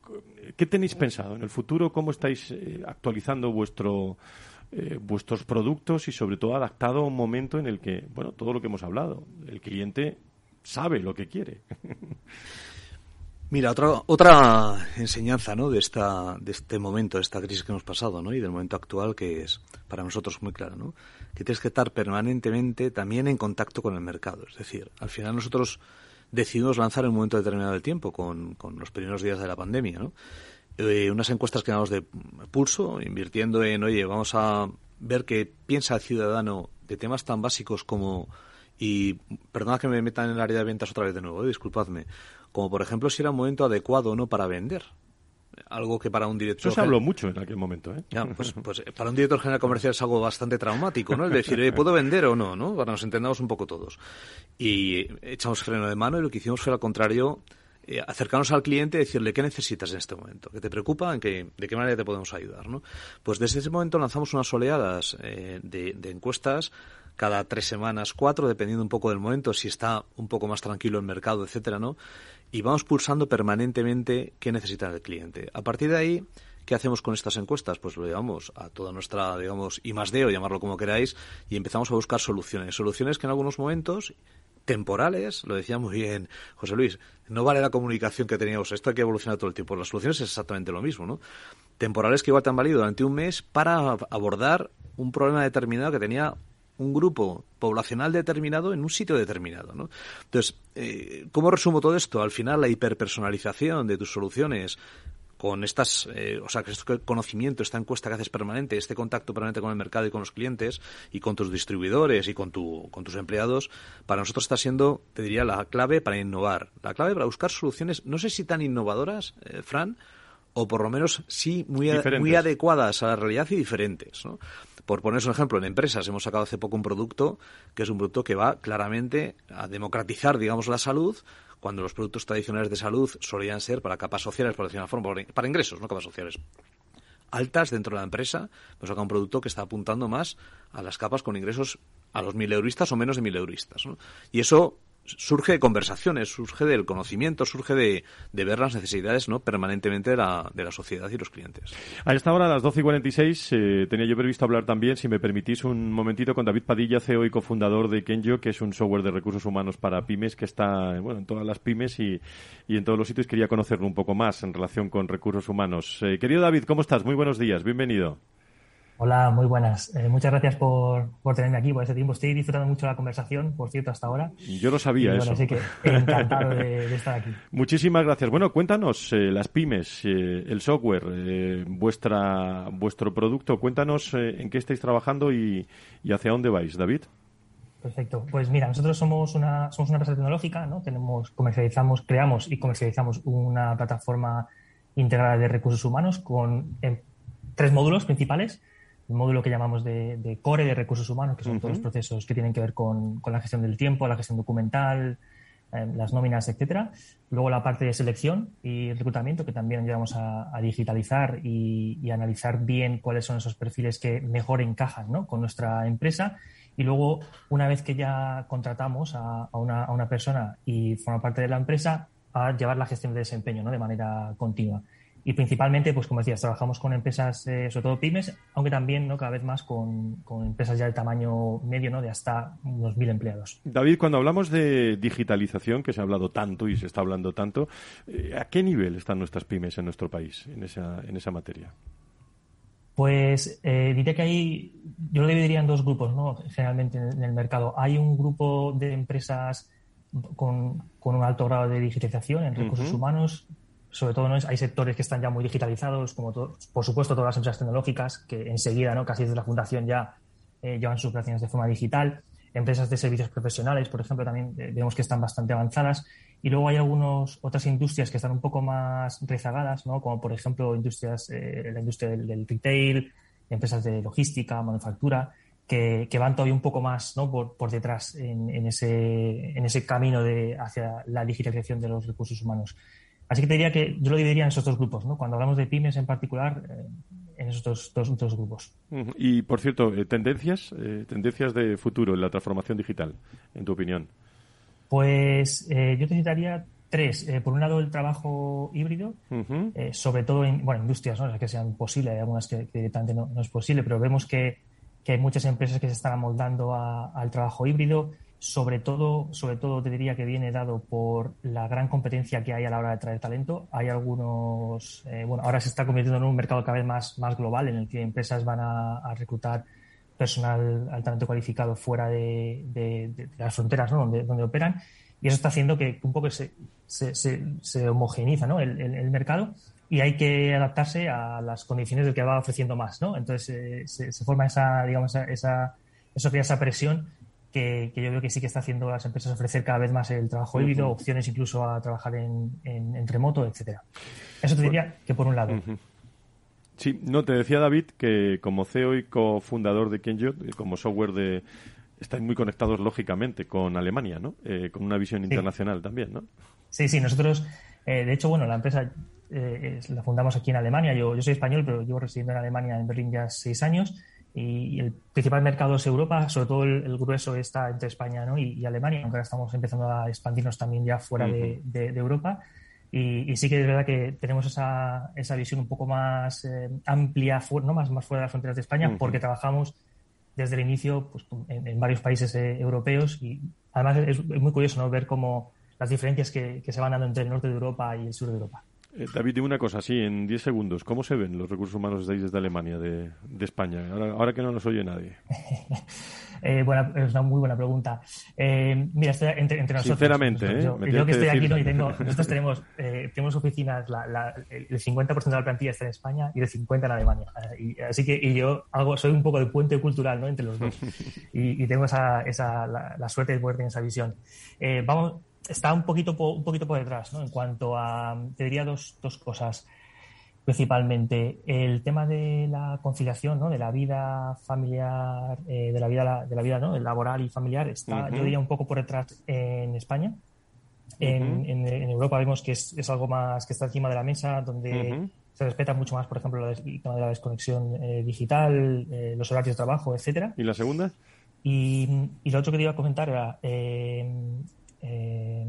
¿Qué tenéis pensado en el futuro? ¿Cómo estáis actualizando vuestro eh, vuestros productos y sobre todo adaptado a un momento en el que, bueno, todo lo que hemos hablado, el cliente sabe lo que quiere. <laughs> Mira, otra, otra enseñanza ¿no? de, esta, de este momento, de esta crisis que hemos pasado ¿no? y del momento actual que es para nosotros muy claro, ¿no? que tienes que estar permanentemente también en contacto con el mercado. Es decir, al final nosotros decidimos lanzar en un momento determinado del tiempo, con, con los primeros días de la pandemia, ¿no? Eh, unas encuestas que damos de pulso, invirtiendo en, oye, vamos a ver qué piensa el ciudadano de temas tan básicos como, y perdona que me metan en el área de ventas otra vez de nuevo, eh, disculpadme, como por ejemplo si era un momento adecuado o no para vender algo que para un director... Eso se habló mucho en aquel momento, ¿eh? pues, pues, para un director general comercial es algo bastante traumático, ¿no? Es decir, ¿puedo vender o no, no? Para que nos entendamos un poco todos. Y echamos freno de mano y lo que hicimos fue al contrario, eh, acercarnos al cliente y decirle qué necesitas en este momento, qué te preocupa, en qué, de qué manera te podemos ayudar, ¿no? Pues desde ese momento lanzamos unas oleadas eh, de, de encuestas cada tres semanas, cuatro, dependiendo un poco del momento, si está un poco más tranquilo el mercado, etcétera, ¿no? y vamos pulsando permanentemente qué necesita el cliente. A partir de ahí, ¿qué hacemos con estas encuestas? Pues lo llevamos a toda nuestra, digamos, I más D o llamarlo como queráis, y empezamos a buscar soluciones. Soluciones que en algunos momentos temporales, lo decía muy bien José Luis, no vale la comunicación que teníamos, esto hay que evolucionar todo el tiempo. Las soluciones es exactamente lo mismo, ¿no? Temporales que igual te han valido durante un mes para abordar un problema determinado que tenía un grupo poblacional determinado en un sitio determinado. ¿no? Entonces, eh, ¿cómo resumo todo esto? Al final, la hiperpersonalización de tus soluciones con estas, eh, o sea, que este conocimiento, esta encuesta que haces permanente, este contacto permanente con el mercado y con los clientes y con tus distribuidores y con, tu, con tus empleados, para nosotros está siendo, te diría, la clave para innovar, la clave para buscar soluciones, no sé si tan innovadoras, eh, Fran, o por lo menos sí muy, muy adecuadas a la realidad y diferentes. ¿no? Por poner un ejemplo, en empresas hemos sacado hace poco un producto que es un producto que va claramente a democratizar, digamos, la salud, cuando los productos tradicionales de salud solían ser para capas sociales, por decirlo de una forma, para ingresos, no capas sociales altas dentro de la empresa, hemos sacado un producto que está apuntando más a las capas con ingresos a los mil euristas o menos de mil euristas. ¿no? Y eso surge de conversaciones, surge del conocimiento, surge de, ver las necesidades ¿no? permanentemente de la, de la, sociedad y los clientes. A esta hora, a las 12 y 46, eh, tenía yo previsto hablar también, si me permitís, un momentito con David Padilla, CEO y cofundador de Kenjo, que es un software de recursos humanos para pymes que está bueno, en todas las pymes y, y en todos los sitios. Quería conocerlo un poco más en relación con recursos humanos. Eh, querido David, ¿cómo estás? Muy buenos días, bienvenido. Hola, muy buenas. Eh, muchas gracias por, por, tenerme aquí por este tiempo. Estoy disfrutando mucho la conversación, por cierto, hasta ahora. Yo lo sabía eso. Así que encantado de, estar aquí. <laughs> Muchísimas gracias. Bueno, cuéntanos eh, las pymes, eh, el software, vuestra, vuestro producto. Cuéntanos en qué estáis trabajando y, y, hacia dónde vais, David. Perfecto. Pues mira, nosotros somos una, somos una empresa tecnológica, ¿no? Tenemos, comercializamos, creamos y comercializamos una plataforma integrada de recursos humanos con tres módulos principales un módulo que llamamos de, core de recursos humanos, que son todos los procesos que tienen que ver con, la gestión del tiempo, la gestión documental, eh, las nóminas, etcétera. Luego la parte de selección y reclutamiento, que también llevamos a, digitalizar y, analizar bien cuáles son esos perfiles que mejor encajan con nuestra empresa. Y luego, una vez que ya contratamos a, una, a una persona y forma parte de la empresa, a llevar la gestión de desempeño ¿no? de manera continua. Y principalmente, pues como decías, trabajamos con empresas, eh, sobre todo pymes, aunque también ¿no? cada vez más con, empresas ya de tamaño medio, ¿no? de hasta unos mil empleados. David, cuando hablamos de digitalización, que se ha hablado tanto y se está hablando tanto, eh, ¿a qué nivel están nuestras pymes en nuestro país en esa, en esa materia? Pues eh, diría que hay, yo lo dividiría en dos grupos, ¿no? Generalmente en el mercado. Hay un grupo de empresas con, un alto grado de digitalización en recursos humanos, sobre todo ¿no? hay sectores que están ya muy digitalizados, como por supuesto todas las empresas tecnológicas, que enseguida, ¿no? casi desde la fundación ya eh, llevan sus operaciones de forma digital. Empresas de servicios profesionales, por ejemplo, también eh, vemos que están bastante avanzadas. Y luego hay algunas otras industrias que están un poco más rezagadas, ¿no? como por ejemplo industrias, eh, la industria del, retail, empresas de logística, manufactura, que, van todavía un poco más ¿no? por, por detrás en, en, ese, en ese camino de, hacia la digitalización de los recursos humanos. Así que te diría que yo lo dividiría en esos dos grupos, ¿no? Cuando hablamos de pymes en particular, eh, en esos dos, dos, grupos. Y, por cierto, eh, tendencias, eh, tendencias de futuro en la transformación digital, en tu opinión. Pues yo te citaría tres. por un lado, el trabajo híbrido, sobre todo en bueno, industrias ¿no? que sean posibles, hay algunas que, directamente no, es posible, pero vemos que, hay muchas empresas que se están amoldando al trabajo híbrido sobre todo, sobre todo te diría que viene dado por la gran competencia que hay a la hora de traer talento. Hay algunos, eh, bueno, ahora se está convirtiendo en un mercado cada vez más, más global en el que empresas van a, reclutar personal altamente cualificado fuera de, las fronteras donde, donde operan. Y eso está haciendo que un poco se, se, homogeniza ¿no? el, el, mercado y hay que adaptarse a las condiciones del que va ofreciendo más. ¿no? Entonces se, se, forma esa, digamos, esa, esa, esa presión que, yo veo que sí que está haciendo las empresas ofrecer cada vez más el trabajo híbrido, opciones incluso a trabajar en, en, remoto, etcétera. Eso te diría que por un lado. Sí, no, te decía David que como CEO y cofundador de Kenjo, como software de... Estáis muy conectados lógicamente con Alemania, ¿no? Eh, con una visión internacional también, ¿no? Sí, sí, nosotros, eh, de hecho, bueno, la empresa eh, la fundamos aquí en Alemania. Yo, yo soy español, pero llevo residiendo en Alemania, en Berlín, ya seis años y el principal mercado es Europa, sobre todo el, grueso está entre España y, Alemania, aunque ahora estamos empezando a expandirnos también ya fuera de, Europa. Y, sí que es verdad que tenemos esa, esa visión un poco más eh, amplia, ¿no? más, más fuera de las fronteras de España, porque trabajamos desde el inicio pues, en, varios países eh, europeos y además es, muy curioso ¿no? ver cómo las diferencias que, que se van dando entre el norte de Europa y el sur de Europa. Eh, David, dime una cosa, sí, en 10 segundos. ¿Cómo se ven los recursos humanos desde, desde Alemania, de, España? Ahora, que no nos oye nadie. <laughs> eh, es una muy buena pregunta. Eh, mira, entre, entre, nosotros. Sinceramente, ¿eh? Yo, que, estoy aquí ¿no? y tengo, <laughs> nosotros tenemos, eh, tenemos oficinas, la, el 50% de la plantilla está en España y el 50% en Alemania. Y, así que y yo hago, soy un poco de puente cultural ¿no? entre los dos. <laughs> y, y tengo esa, esa, la, suerte de poder tener esa visión. vamos está un poquito, un poquito por detrás, ¿no? En cuanto a, te diría dos, dos cosas principalmente. El tema de la conciliación, ¿no? De la vida familiar, eh, de la vida, de la vida ¿no? laboral y familiar, está, yo diría, un poco por detrás en España. en, en, Europa vemos que es, es, algo más que está encima de la mesa, donde se respeta mucho más, por ejemplo, el tema de la desconexión eh, digital, eh, los horarios de trabajo, etcétera. ¿Y la segunda? Y, y, lo otro que te iba a comentar era eh,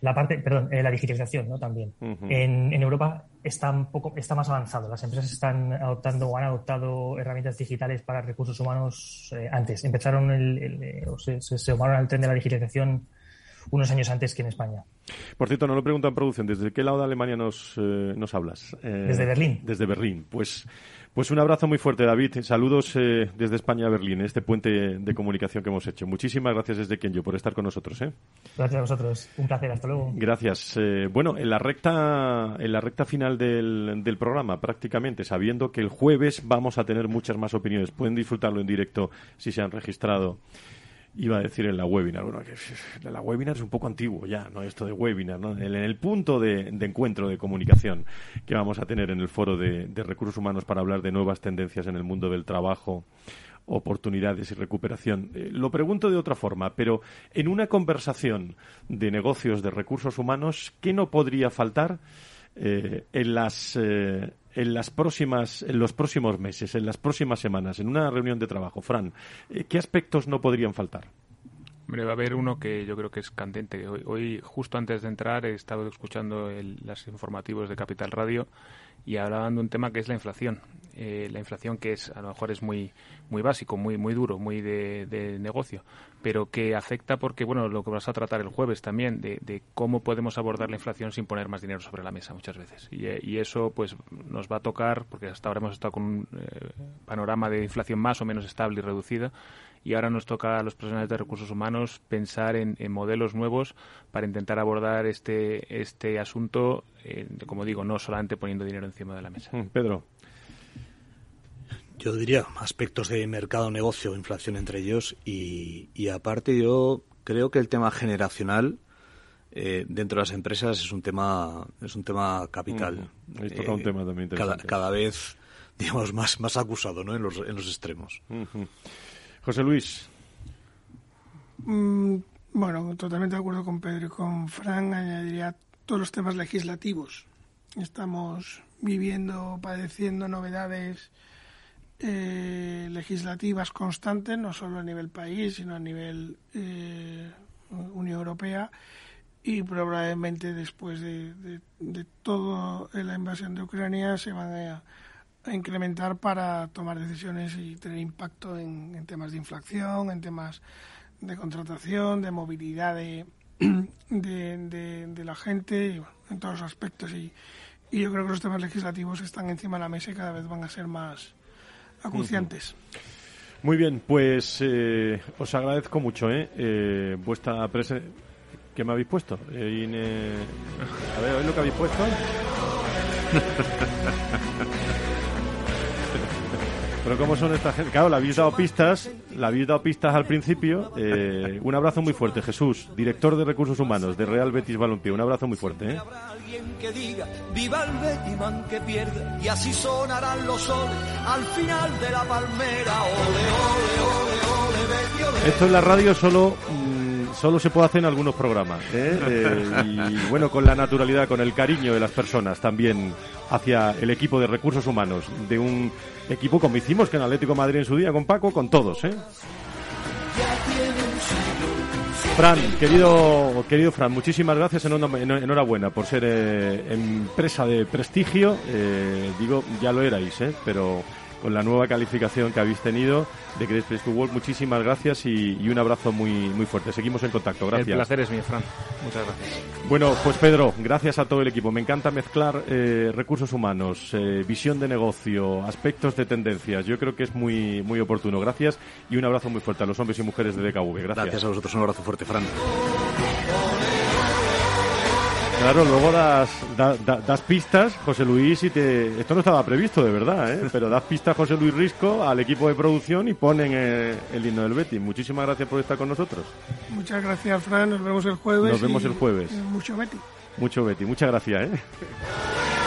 la parte, perdón, eh, la digitalización, ¿no? También. en, Europa está un poco, está más avanzado. Las empresas están adoptando o han adoptado herramientas digitales para recursos humanos eh, antes. Empezaron el, o se, se, sumaron al tren de la digitalización unos años antes que en España. Por cierto, no lo pregunto en producción. ¿Desde qué lado de Alemania nos, nos hablas? desde Berlín. Desde Berlín. Pues pues un abrazo muy fuerte, David. Saludos eh, desde España a Berlín, este puente de comunicación que hemos hecho. Muchísimas gracias desde Kenyo por estar con nosotros. ¿eh? Gracias a vosotros. Un placer. Hasta luego. Gracias. Eh, bueno, en la recta, en la recta final del, del programa, prácticamente, sabiendo que el jueves vamos a tener muchas más opiniones. Pueden disfrutarlo en directo si se han registrado iba a decir en la webinar. Bueno, que la webinar es un poco antiguo ya, ¿no? Esto de webinar, ¿no? En el, punto de, encuentro de comunicación que vamos a tener en el foro de, recursos humanos para hablar de nuevas tendencias en el mundo del trabajo oportunidades y recuperación. Eh, lo pregunto de otra forma, pero en una conversación de negocios de recursos humanos, ¿qué no podría faltar eh, en las eh, en las próximas, en los próximos meses, en las próximas semanas, en una reunión de trabajo, Fran, eh, ¿qué aspectos no podrían faltar? Hombre, va a haber uno que yo creo que es candente. Hoy, justo antes de entrar, he estado escuchando los informativos de Capital Radio y hablaban de un tema que es la inflación. Eh, la inflación que es a lo mejor es muy muy básico, muy muy duro, muy de, negocio, pero que afecta porque bueno lo que vas a tratar el jueves también de, cómo podemos abordar la inflación sin poner más dinero sobre la mesa muchas veces y, eso pues nos va a tocar porque hasta ahora hemos estado con un eh, panorama de inflación más o menos estable y reducida y ahora nos toca a los profesionales de recursos humanos pensar en, modelos nuevos para intentar abordar este, este asunto, eh, como digo, no solamente poniendo dinero encima de la mesa. Mm, Pedro. Yo diría aspectos de mercado, negocio, inflación entre ellos y, y aparte yo creo que el tema generacional eh, dentro de las empresas es un tema es un tema capital. eh, tema también cada, cada, vez digamos más más acusado ¿no? en, los, en los extremos. José Luis. Mm, bueno, totalmente de acuerdo con Pedro y con Fran. Añadiría todos los temas legislativos. Estamos viviendo, padeciendo novedades eh, legislativas constantes, no solo a nivel país, sino a nivel eh, Unión Europea. Y probablemente después de, de, de toda la invasión de Ucrania se van a a incrementar para tomar decisiones y tener impacto en, temas de inflación, en temas de contratación, de movilidad de, <clears throat> de, la gente, en todos los aspectos. Y, y, yo creo que los temas legislativos están encima de la mesa y cada vez van a ser más acuciantes. Muy bien, pues eh, os agradezco mucho ¿eh? eh vuestra presencia ¿Qué me habéis puesto? Eh, A ver, ¿oís lo que habéis puesto? <laughs> Pero cómo son estas gente. Claro, le habéis dado pistas, le habéis dado pistas al principio. Eh, un abrazo muy fuerte, Jesús, director de recursos humanos de Real Betis Balompié. Un abrazo muy fuerte. ¿eh? que diga viva el que y así sonarán los soles al final de la palmera ole ole ole ole, Esto en la radio solo solo se puede hacer en algunos programas ¿eh? <laughs> Eh, y bueno con la naturalidad con el cariño de las personas también hacia el equipo de recursos humanos de un equipo como hicimos que en Atlético Madrid en su día con Paco con todos ¿eh? Fran, querido, querido Fran, muchísimas gracias, enhorabuena por ser eh, empresa de prestigio. Eh, digo, ya lo erais, eh, pero con la nueva calificación que habéis tenido de Great Place to Work. Muchísimas gracias y, un abrazo muy, muy fuerte. Seguimos en contacto. Gracias. El placer es mío, Fran. Muchas gracias. Bueno, pues Pedro, gracias a todo el equipo. Me encanta mezclar eh, recursos humanos, eh, visión de negocio, aspectos de tendencias. Yo creo que es muy, muy oportuno. Gracias y un abrazo muy fuerte a los hombres y mujeres de DKV. Gracias. Gracias a vosotros. Un abrazo fuerte, Fran. Claro, luego das, das pistas, José Luis, y te... Esto no estaba previsto, de verdad, ¿eh? <laughs> Pero das pistas, José Luis Risco, al equipo de producción y ponen eh, el himno del Betty. Muchísimas gracias por estar con nosotros. Muchas gracias, Fran. Nos vemos el jueves. Nos vemos el jueves. Mucho Betty. Mucho Betty. Muchas gracias, ¿eh? <laughs>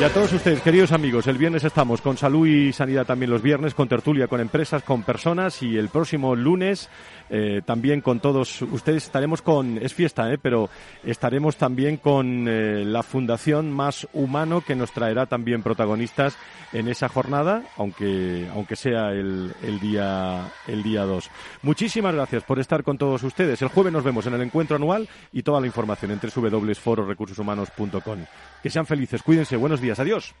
Y a todos ustedes, queridos amigos, el viernes estamos con salud y sanidad también los viernes, con tertulia, con empresas, con personas y el próximo lunes eh, también con todos ustedes estaremos con, es fiesta, eh, pero estaremos también con eh, la Fundación Más Humano que nos traerá también protagonistas en esa jornada, aunque, aunque sea el, el día el día 2. Muchísimas gracias por estar con todos ustedes. El jueves nos vemos en el encuentro anual y toda la información entre www.fororecursoshumanos.com. Que sean felices, cuídense, buenos días, adiós.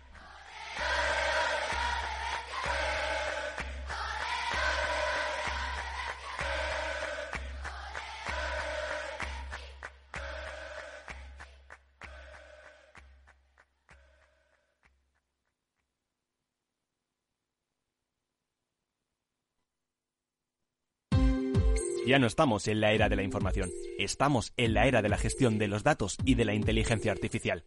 Ya no estamos en la era de la información, estamos en la era de la gestión de los datos y de la inteligencia artificial.